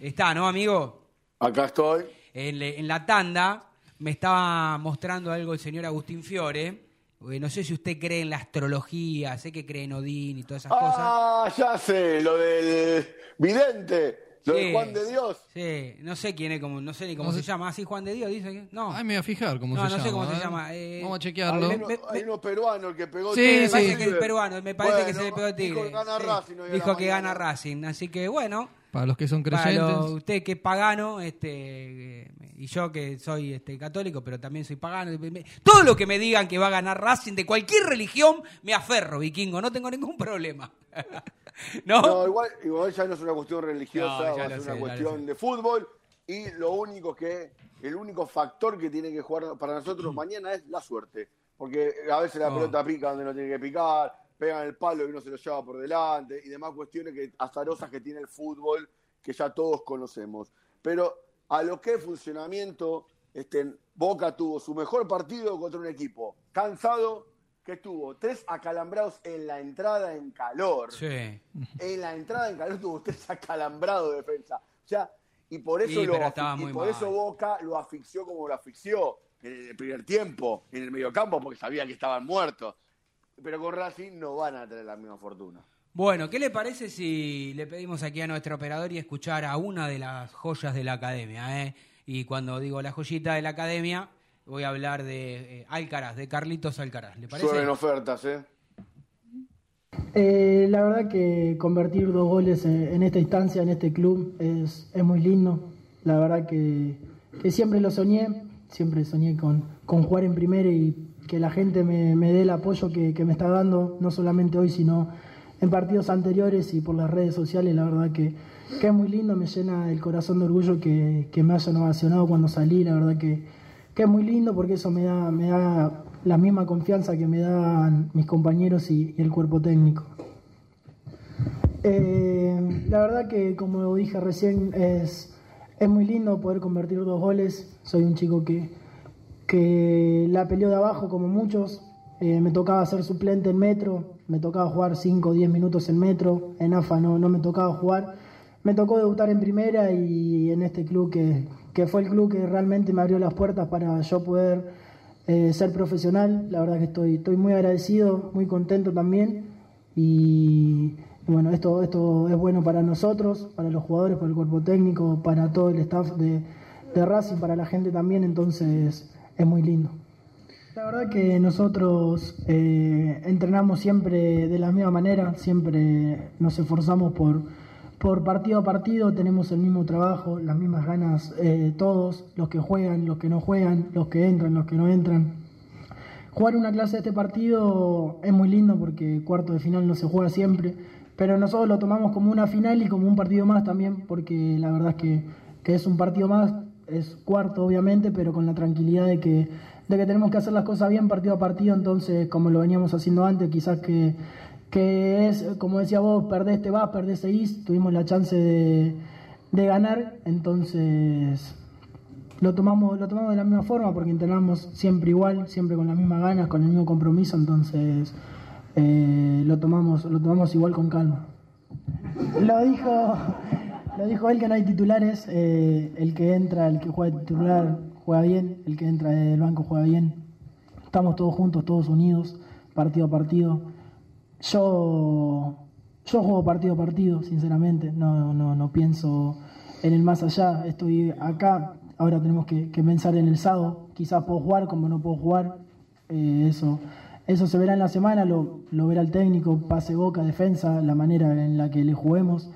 Está, ¿no, amigo? Acá estoy en, la tanda me estaba mostrando algo el señor Agustín Fiore. No sé si usted cree en la astrología, sé que cree en Odín y todas esas cosas. Ah, ya sé, lo del vidente, lo de Juan de Dios. Sí, no sé quién es, como, no sé ni cómo se llama. ¿Así Juan de Dios? Dice que. No. Ay, me voy a fijar cómo se llama. No, no sé cómo se llama. Eh, Vamos a chequearlo. Hay uno, hay uno peruano el que pegó Sí, me parece que es peruano, me parece que se le pegó el tigre. Dijo que gana Sí. Racing. Dijo que mañana. gana Racing, así que bueno. Para los que son Para creyentes. lo- usted que es pagano, este, eh, y yo que soy este, católico, pero también soy pagano. me- Todo lo que me digan que va a ganar Racing de cualquier religión, me aferro, vikingo, no tengo ningún problema. ¿No? No, igual, igual ya no es una cuestión religiosa, No, ya va a lo ser sé, una cuestión de fútbol. Y lo único que, el único factor que tiene que jugar para nosotros mañana es la suerte. Porque a veces la Oh. pelota pica donde no tiene que picar, pegan el palo y uno se lo lleva por delante, y demás cuestiones que azarosas que tiene el fútbol, que ya todos conocemos. Pero a lo que funcionamiento, este, Boca tuvo su mejor partido contra un equipo cansado, que tuvo tres acalambrados en la entrada en calor Sí. en la entrada en calor tuvo usted acalambrado de defensa. O sea, y por eso, Sí, lo, y por eso Boca lo asfixió como lo asfixió en el primer tiempo, en el mediocampo, porque sabía que estaban muertos. Pero con Racing no van a tener la misma fortuna. Bueno, ¿qué le parece si le pedimos aquí a nuestro operador y escuchar a una de las joyas de la academia? Eh? Y cuando digo la joyita de la academia, voy a hablar de eh, Alcaraz, de Carlitos Alcaraz. ¿Le parece? Suelen ofertas, ¿eh? Eh, la verdad que convertir dos goles en, esta instancia, en este club, es, es muy lindo. La verdad que, que, siempre lo soñé, siempre soñé con, con jugar en primera y que la gente me, me dé el apoyo que, que, me está dando, no solamente hoy, sino en partidos anteriores y por las redes sociales. La verdad que, que es muy lindo, me llena el corazón de orgullo que, que me hayan ovacionado cuando salí. La verdad que, que es muy lindo porque eso me da, me da la misma confianza que me dan mis compañeros y, el cuerpo técnico. Eh, la verdad que, como dije recién, es, es muy lindo poder convertir dos goles. Soy un chico que, que la peleó de abajo como muchos. Eh, me tocaba ser suplente en metro, me tocaba jugar 5 o 10 minutos en metro, en AFA no, no me tocaba jugar. Me tocó debutar en primera y en este club que, que fue el club que realmente me abrió las puertas para yo poder eh, ser profesional. La verdad que estoy, estoy muy agradecido, muy contento también. Y, bueno, esto, esto es bueno para nosotros, para los jugadores, para el cuerpo técnico, para todo el staff de, de Racing, para la gente también. Entonces es muy lindo. La verdad que nosotros eh, entrenamos siempre de la misma manera, siempre nos esforzamos por por partido a partido tenemos el mismo trabajo, las mismas ganas eh, todos, los que juegan, los que no juegan, los que entran, los que no entran. Jugar una clase de este partido es muy lindo porque cuarto de final no se juega siempre, pero nosotros lo tomamos como una final y como un partido más también, porque la verdad es que, que es un partido más, es cuarto obviamente, pero con la tranquilidad de que, de que tenemos que hacer las cosas bien partido a partido, entonces como lo veníamos haciendo antes, quizás que que es, como decía vos, perdés te vas, perdés seguís, tuvimos la chance de, ganar, entonces lo tomamos, lo tomamos de la misma forma porque entrenamos siempre igual, siempre con las mismas ganas, con el mismo compromiso, entonces eh, lo tomamos, lo tomamos igual con calma. Lo dijo, lo dijo él que no hay titulares, eh, el que entra, el que juega titular juega bien, el que entra del banco juega bien. Estamos todos juntos, todos unidos, partido a partido. Yo, yo juego partido a partido, sinceramente, no, no, no pienso en el más allá, estoy acá, ahora tenemos que, pensar en el sábado, quizás puedo jugar como no puedo jugar, eh, eso, eso se verá en la semana, lo, lo verá el técnico, pase boca, defensa, la manera en la que le juguemos.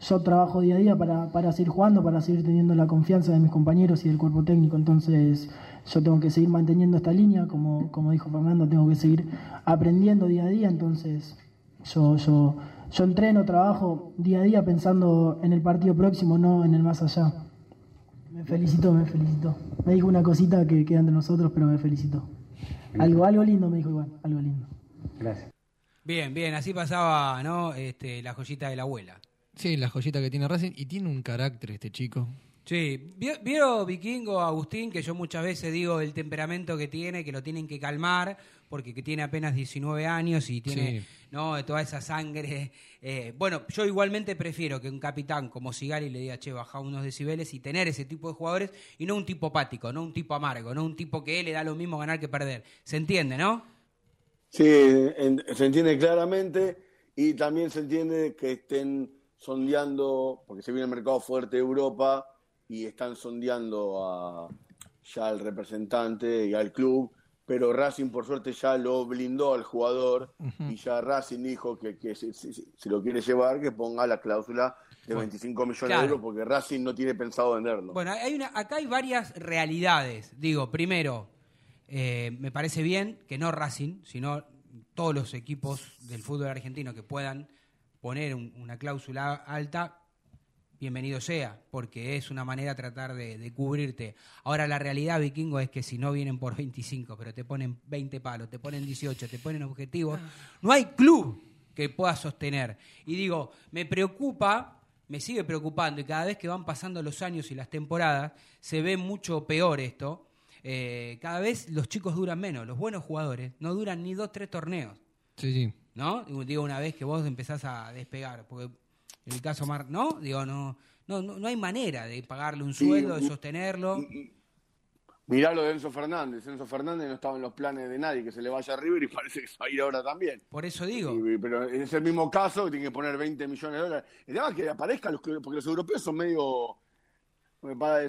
Yo trabajo día a día para, para seguir jugando, para seguir teniendo la confianza de mis compañeros y del cuerpo técnico, entonces yo tengo que seguir manteniendo esta línea, como, como dijo Fernando, tengo que seguir aprendiendo día a día, entonces yo, yo, yo entreno, trabajo día a día pensando en el partido próximo, no en el más allá. Me felicito, me felicito. Me dijo una cosita que queda entre nosotros, pero me felicito. Algo, algo lindo me dijo igual, algo lindo. Gracias. Bien, bien, así pasaba, ¿no? Este, la joyita de la abuela. Sí, la joyita que tiene Racing y tiene un carácter este chico. Sí, vieron Vikingo, Agustín, que yo muchas veces digo el temperamento que tiene, que lo tienen que calmar, porque que tiene apenas 19 años y tiene no toda esa sangre. Eh, bueno, yo igualmente prefiero que un capitán como Sigari le diga, che, baja unos decibeles y tener ese tipo de jugadores y no un tipo apático, no un tipo amargo, no un tipo que le da lo mismo ganar que perder. ¿Se entiende, no? Sí, se entiende claramente y también se entiende que estén sondeando, porque se viene el mercado fuerte de Europa y están sondeando a, ya al representante y al club, pero Racing por suerte ya lo blindó al jugador y ya Racing dijo que, que si, lo quiere llevar, que ponga la cláusula de 25 millones de euros porque Racing no tiene pensado venderlo. Bueno, hay una, acá hay varias realidades. Digo, primero, eh, me parece bien que no Racing, sino todos los equipos del fútbol argentino que puedan poner una cláusula alta, bienvenido sea, porque es una manera de tratar de, cubrirte. Ahora, la realidad, vikingo, es que si no vienen por 25, pero te ponen 20 palos, te ponen 18, te ponen objetivos, no hay club que pueda sostener. Y digo, me preocupa, me sigue preocupando, y cada vez que van pasando los años y las temporadas, se ve mucho peor esto. Eh, cada vez los chicos duran menos, los buenos jugadores no duran ni dos, tres torneos. Sí, sí. ¿No? Digo, una vez que vos empezás a despegar, porque el caso Mar, ¿no? Digo, no, no, no, hay manera de pagarle un sueldo, de sostenerlo. Mirá lo de Enzo Fernández. Enzo Fernández no estaba en los planes de nadie que se le vaya a River y parece que se va a ir ahora también. Por eso digo. Y- pero es el mismo caso, que tiene que poner 20 millones de dólares. El tema es que aparezcan los que, porque los europeos son medio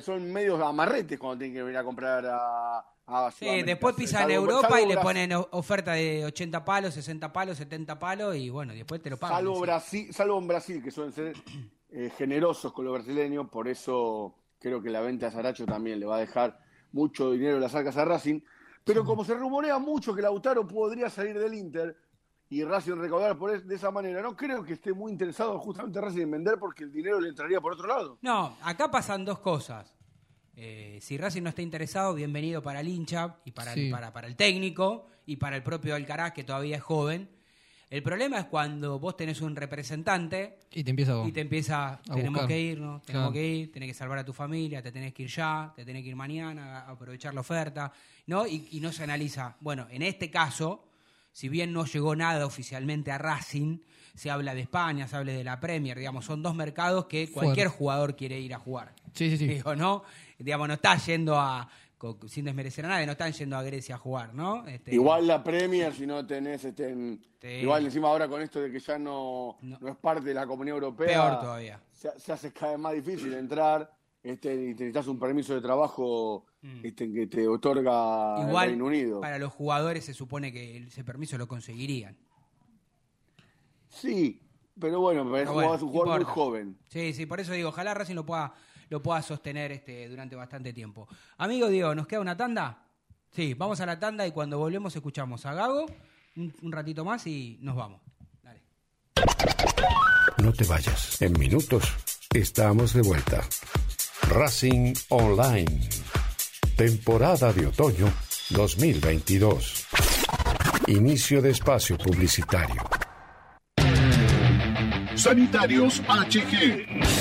son medios amarretes cuando tienen que venir a comprar a, a Sí, después pisan Salvo- Europa salvo y le ponen oferta de 80 palos, 60 palos, 70 palos y bueno, después te lo pagan. Salvo. Brasil, salvo en Brasil, que suelen ser eh, generosos con los brasileños, por eso creo que la venta a Saracho también le va a dejar mucho dinero en las arcas a Racing. Pero como se rumorea mucho que Lautaro podría salir del Inter y Racing recaudar por es- de esa manera, no creo que esté muy interesado justamente Racing en vender porque el dinero le entraría por otro lado. No, acá pasan dos cosas. Eh, si Racing no está interesado, bienvenido para el hincha y para, Sí. el, para, para el técnico y para el propio Alcaraz, que todavía es joven. El problema es cuando vos tenés un representante Y te empieza a... y te empieza, tenemos buscar. que irnos, tenemos Claro. que ir, tenés que salvar a tu familia, te tenés que ir ya, te tenés que ir mañana, a aprovechar la oferta, ¿no? Y, y no se analiza. Bueno, en este caso, si bien no llegó nada oficialmente a Racing, se habla de España, se habla de la Premier, digamos, son dos mercados que cualquier Fuerte. jugador quiere ir a jugar. Sí, sí, sí. Digo, ¿no? Digamos, no está yendo a, sin desmerecer a nadie, no están yendo a Grecia a jugar, ¿no? Este, Igual la Premier, si no tenés, este, en- igual encima ahora con esto de que ya no, no. es parte de la Comunidad Europea, Peor todavía. Se, se hace cada vez más difícil entrar este, y necesitas un permiso de trabajo este, que te otorga el Mm. Igual, Reino Unido. para los jugadores se supone que ese permiso lo conseguirían. Sí, pero bueno, pero es un bueno, jugador- es un jugador muy joven. Sí, sí, por eso digo, ojalá Racing lo pueda, lo pueda sostener este, durante bastante tiempo. Amigo Diego, ¿nos queda una tanda? Sí, vamos a la tanda y cuando volvemos escuchamos a Gago un, un ratito más y nos vamos. No te vayas. En minutos estamos de vuelta. Racing Online. Temporada de otoño 2022. Inicio de espacio publicitario. Sanitarios HG.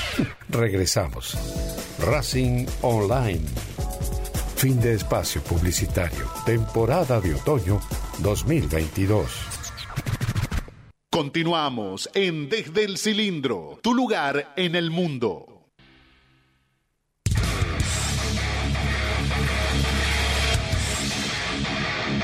Regresamos. Racing Online. Fin de espacio publicitario. Temporada de otoño 2022. Continuamos en Desde el Cilindro, tu lugar en el mundo.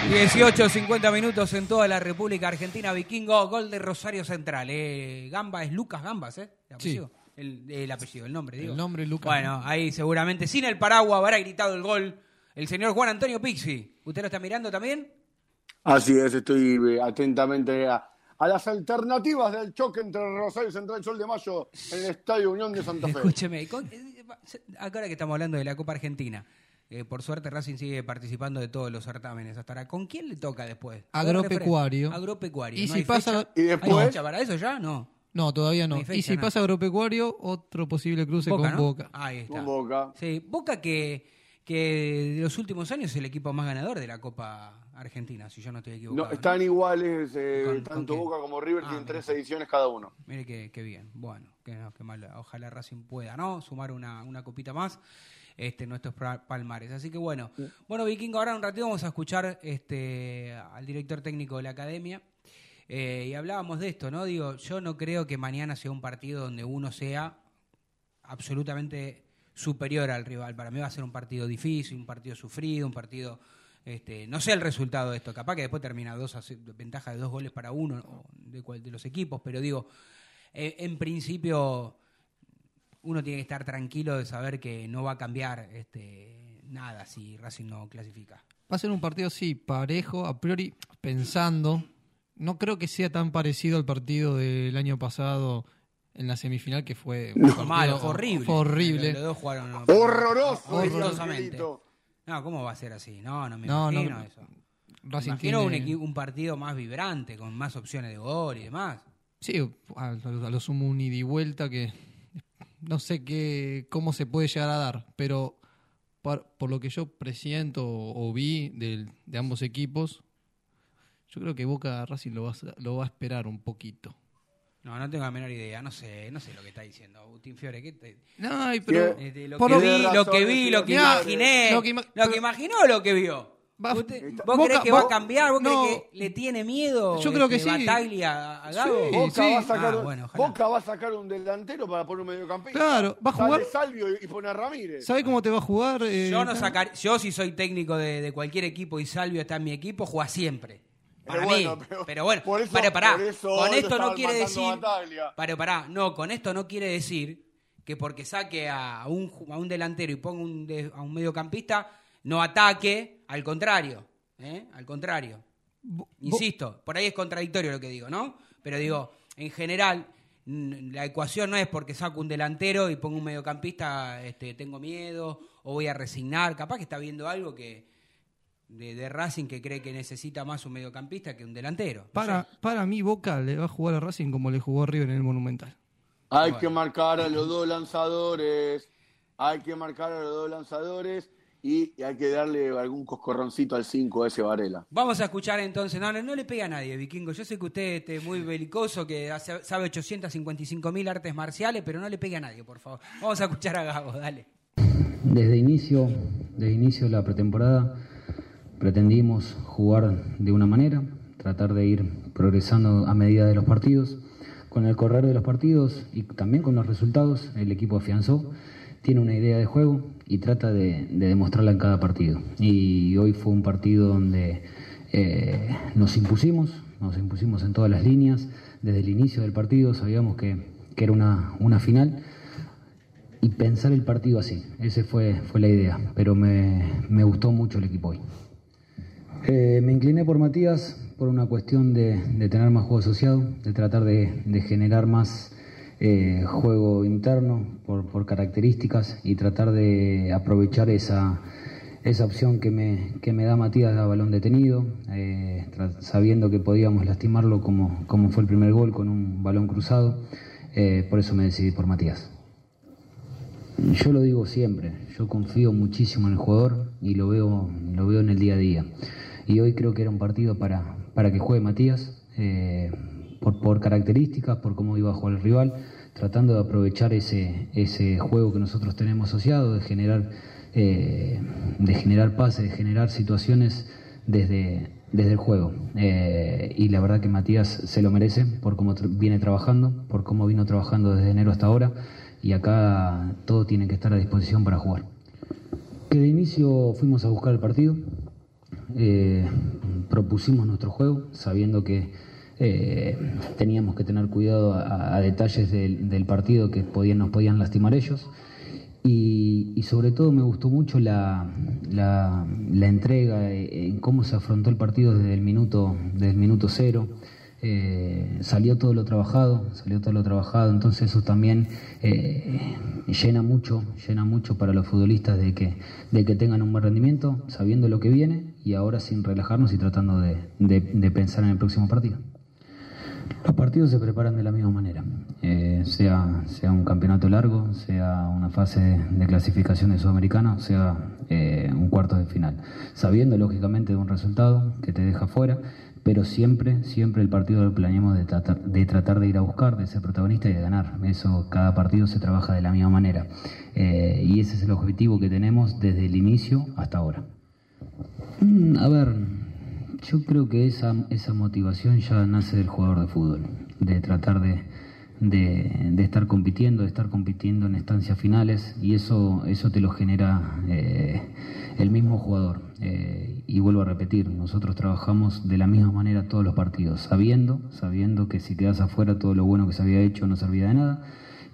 18, 50 minutos en toda la República Argentina. Vikingo, gol de Rosario Central. Eh, Gamba es Lucas Gambas, ¿eh? Apellido. El, el apellido, el nombre, digo. El nombre Lucas. Bueno, ahí seguramente sin el paraguas habrá gritado el gol el señor Juan Antonio Pixi. ¿Usted lo está mirando también? Así es, estoy eh, atentamente a- a las alternativas del choque entre Rosario Central y Sol de Mayo en el Estadio Unión de Santa Fe. Escúcheme, con- eh, ahora que estamos hablando de la Copa Argentina, eh, por suerte Racing sigue participando de todos los certámenes hasta ahora. ¿Con quién le toca después? Agropecuario. Agropecuario. Y ¿No si pasa- fecha? Y ¿Hay después- fecha para eso ya? No. No, todavía no. No hay fecha, y si nada. pasa agropecuario, otro posible cruce Boca, con ¿no? Boca. Ahí está. Con Boca. Sí, Boca que, que de los últimos años es el equipo más ganador de la Copa Argentina, si yo no estoy equivocado. No, están iguales, eh, ¿Con- con tanto? Boca como River Ah, tienen mira. tres ediciones cada uno. Mire qué, qué bien. Bueno, que, no, qué mal. Ojalá Racing pueda, ¿no? Sumar una, una copita más este, en nuestros palmares. Así que bueno. Bueno, Vikingo, ahora en un ratito vamos a escuchar este, al director técnico de la academia. Eh, y hablábamos de esto, ¿no? Digo, yo no creo que mañana sea un partido donde uno sea absolutamente superior al rival. Para mí va a ser un partido difícil, un partido sufrido, un partido... Este, no sé el resultado de esto, capaz que después termina dos ventaja de dos goles para uno o de, cual- de los equipos, pero digo, eh, en principio uno tiene que estar tranquilo de saber que no va a cambiar este, nada si Racing no clasifica. Va a ser un partido, sí, parejo, a priori, pensando. No creo que sea tan parecido al partido del año pasado en la semifinal, que fue un partido- Malo, horrible. Fue horrible. Los dos jugaron Horroroso, horrorosamente. Angelito. No, ¿cómo va a ser así? No, no me No, no, imagino eso. Me Racing imagino un, tiene- equi- un partido más vibrante, con más opciones de gol y demás. Sí, a, a lo sumo un ida y vuelta que no sé qué, cómo se puede llegar a dar, pero por, por lo que yo presiento o, o vi del- de ambos equipos, yo creo que Boca Racing lo va, a, lo va a esperar un poquito. No, no tengo la menor idea, no sé, no sé lo que está diciendo Agustín Fiore. ¿qué te- No, ay, pero Este, lo, por que lo- vi, lo que vi, lo que imaginé, lo lo que que, ima- imaginó o lo que vio. Va- ¿Usted- Boca- ¿Vos creés que va a cambiar? ¿Vos no. creés que le tiene miedo Yo creo que este, sí. Bataglia a Gago? Sí, Boca, sí. va a sacar Ah, un, bueno, ojalá. Boca va a sacar un delantero para poner un mediocampista. Claro, va a jugar- Sale Salvio y, y pone a Ramírez. ¿Sabe cómo te va a jugar? eh, Yo no sacar, yo si soy técnico de, de cualquier equipo y Salvio está en mi equipo, juega siempre. Pero Para bueno, mí. pero- Pero, bueno, por eso- para, pará. por eso con esto no quiere decir. Para, pará. No, con esto no quiere decir que porque saque a un, a un delantero y ponga un de- a un mediocampista, no ataque, al contrario. ¿eh? Al contrario. Insisto, por ahí es contradictorio lo que digo, ¿no? Pero digo, en general, la ecuación no es porque saco un delantero y pongo un mediocampista, este, tengo miedo o voy a resignar. Capaz que está viendo algo que de, de Racing que cree que necesita más un mediocampista que un delantero. No Para, sé. para mí, Boca le va a jugar a Racing como le jugó a River en el Monumental. Hay Bueno. que marcar a los dos lanzadores. Hay que marcar a los dos lanzadores. Y, y hay que darle algún coscorroncito al 5 ese Varela. Vamos a escuchar entonces, no, no, no le pega a nadie, Vikingo. Yo sé que usted este, es muy belicoso, que hace- sabe 855 mil artes marciales, pero no le pega a nadie, por favor. Vamos a escuchar a Gago, dale. Desde inicio, desde inicio de la pretemporada pretendimos jugar de una manera, tratar de ir progresando a medida de los partidos. Con el correr de los partidos y también con los resultados, el equipo afianzó, tiene una idea de juego y trata de, de demostrarla en cada partido. Y hoy fue un partido donde eh, nos impusimos, nos impusimos en todas las líneas. Desde el inicio del partido sabíamos que, que era una, una final y pensar el partido así. Esa fue, fue la idea, pero me, me gustó mucho el equipo hoy. Eh, me incliné por Matías por una cuestión de, tener más juego asociado, de tratar de, generar más eh, juego interno por, características y tratar de aprovechar esa, esa opción que me, que me da Matías a balón detenido, eh, sabiendo que podíamos lastimarlo como, como fue el primer gol con un balón cruzado. Eh, por eso me decidí por Matías. Yo lo digo siempre, yo confío muchísimo en el jugador y lo veo, lo veo en el día a día. Y hoy creo que era un partido para, para que juegue Matías, eh, por, por características, por cómo iba a jugar el rival, tratando de aprovechar ese, ese juego que nosotros tenemos asociado, de generar, eh, de generar pases, de generar situaciones desde, desde el juego. Eh, y la verdad que Matías se lo merece por cómo viene trabajando, por cómo vino trabajando desde enero hasta ahora y acá todo tiene que estar a disposición para jugar. Que de inicio fuimos a buscar el partido, eh, propusimos nuestro juego, sabiendo que eh, teníamos que tener cuidado a, detalles del, partido que nos podían lastimar ellos. Y, sobre todo me gustó mucho la, la, la entrega eh, en cómo se afrontó el partido desde el minuto, desde el minuto cero. eh, salió todo lo trabajado, salió todo lo trabajado, entonces eso también llena mucho, llena mucho para los futbolistas de que, de que tengan un buen rendimiento, sabiendo lo que viene y ahora sin relajarnos y tratando de pensar en el próximo partido. Los partidos se preparan de la misma manera, eh, sea, sea un campeonato largo, sea una fase de clasificación de Sudamericana, sea eh, un cuarto de final, sabiendo lógicamente de un resultado que te deja fuera, pero siempre, siempre el partido lo planeamos de tratar, de tratar de ir a buscar, de ser protagonista y de ganar. Eso, cada partido se trabaja de la misma manera. Eh, y ese es el objetivo que tenemos desde el inicio hasta ahora. Mm, a ver, yo creo que esa, esa motivación ya nace del jugador de fútbol, de tratar de, de, estar compitiendo, de estar compitiendo en estancias finales y eso, eso te lo genera eh, el mismo jugador. Eh, y vuelvo a repetir, nosotros trabajamos de la misma manera todos los partidos, sabiendo, sabiendo que si quedas afuera todo lo bueno que se había hecho no servía de nada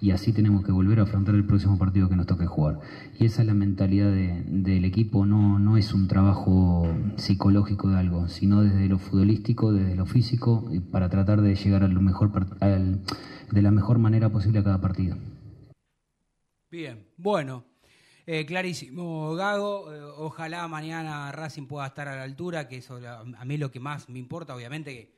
y así tenemos que volver a afrontar el próximo partido que nos toque jugar. Y esa es la mentalidad del equipo, no, no es un trabajo psicológico de algo, sino desde lo futbolístico, desde lo físico, para tratar de llegar a lo mejor, de la mejor manera posible a cada partido. Bien, bueno. Eh, clarísimo, Gago. Eh, ojalá mañana Racing pueda estar a la altura, que eso a mí lo que más me importa, obviamente, que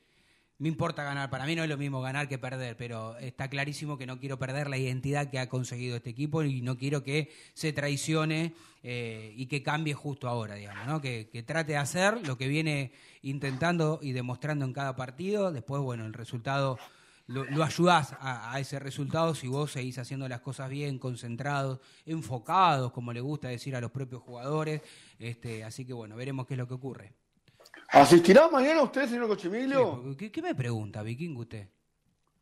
me importa ganar. Para mí no es lo mismo ganar que perder, pero está clarísimo que no quiero perder la identidad que ha conseguido este equipo y no quiero que se traicione eh, y que cambie justo ahora, digamos, ¿no? Que, trate de hacer lo que viene intentando y demostrando en cada partido. Después, bueno, el resultado lo, ayudás a, a, ese resultado si vos seguís haciendo las cosas bien, concentrados, enfocados, como le gusta decir a los propios jugadores. Este, así que bueno, veremos qué es lo que ocurre. ¿Asistirá mañana usted, señor Cochemilio? ¿qué, me pregunta, Viking, usted?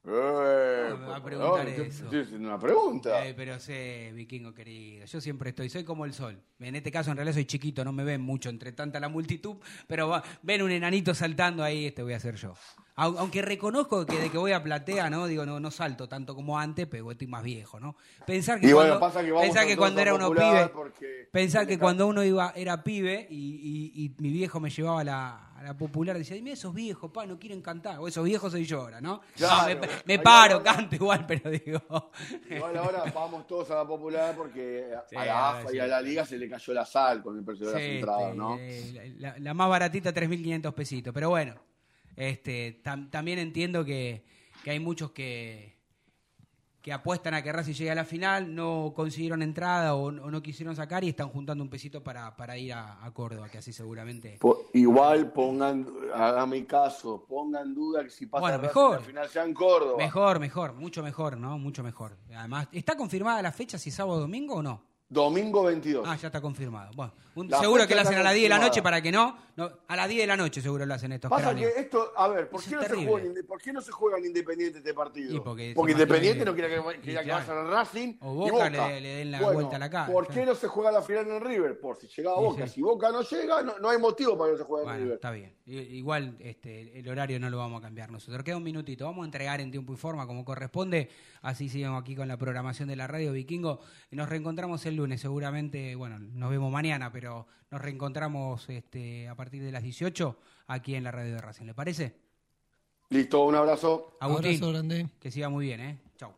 Eh, va a preguntar eso. Es una pregunta. Eh, pero sé, vikingo querido, yo siempre estoy, soy como el sol. En este caso, en realidad soy chiquito, no me ven mucho entre tanta la multitud, pero ven un enanito saltando ahí, este voy a ser yo. Aunque reconozco que de que voy a platea, ¿no? Digo, no, no salto tanto como antes, pero estoy más viejo, ¿no? Pensar que cuando, pensar que cuando era uno pibe, pensar que cuando uno iba era pibe y, y, mi viejo me llevaba a la, a la popular, decía, dime esos viejos, pa, no quieren cantar, o esos viejos soy yo ahora, ¿no? me, paro, canto igual, pero digo. Igual ahora vamos todos a la popular porque a la AFA y a la liga se le cayó la sal con el precio de las entradas, ¿no? La, la más baratita, 3.500 pesitos, pero bueno. Este, también entiendo que, hay muchos que, que apuestan a que Racing llegue a la final, no consiguieron entrada o, no quisieron sacar y están juntando un pesito para, para ir a, Córdoba, que así seguramente. igual pongan, hagan mi caso, pongan duda que si pasa mejor, la final sea en Córdoba. Mejor, mejor, mucho mejor, ¿no? Mucho mejor. Además, ¿está confirmada la fecha si sábado o domingo o no? Domingo 22. Ah, ya está confirmado. Bueno, seguro que lo hacen a las 10 de la noche para que no, A las 10 de la noche seguro lo hacen estos Pasa que esto, a ver, ¿por qué, no se juega, ¿por qué, no se Independiente este partido? porque, Independiente no quiere que, que, que vayan al Racing. O Boca, Le, den la vuelta a la cara. ¿Por qué no se juega la final en River? Por si llega a Boca. Si Boca no llega, no, hay motivo para que no se juegue en River. Está bien. Igual este, el horario no lo vamos a cambiar nosotros. Queda un minutito. Vamos a entregar en tiempo y forma como corresponde. Así seguimos aquí con la programación de la radio Vikingo. Nos reencontramos el lunes seguramente bueno, nos vemos mañana, pero nos reencontramos este, a partir de las 18 aquí en la radio de Racing. ¿Le parece? Listo, un abrazo. Agustín, abrazo grande. Que siga muy bien, ¿eh? Chau.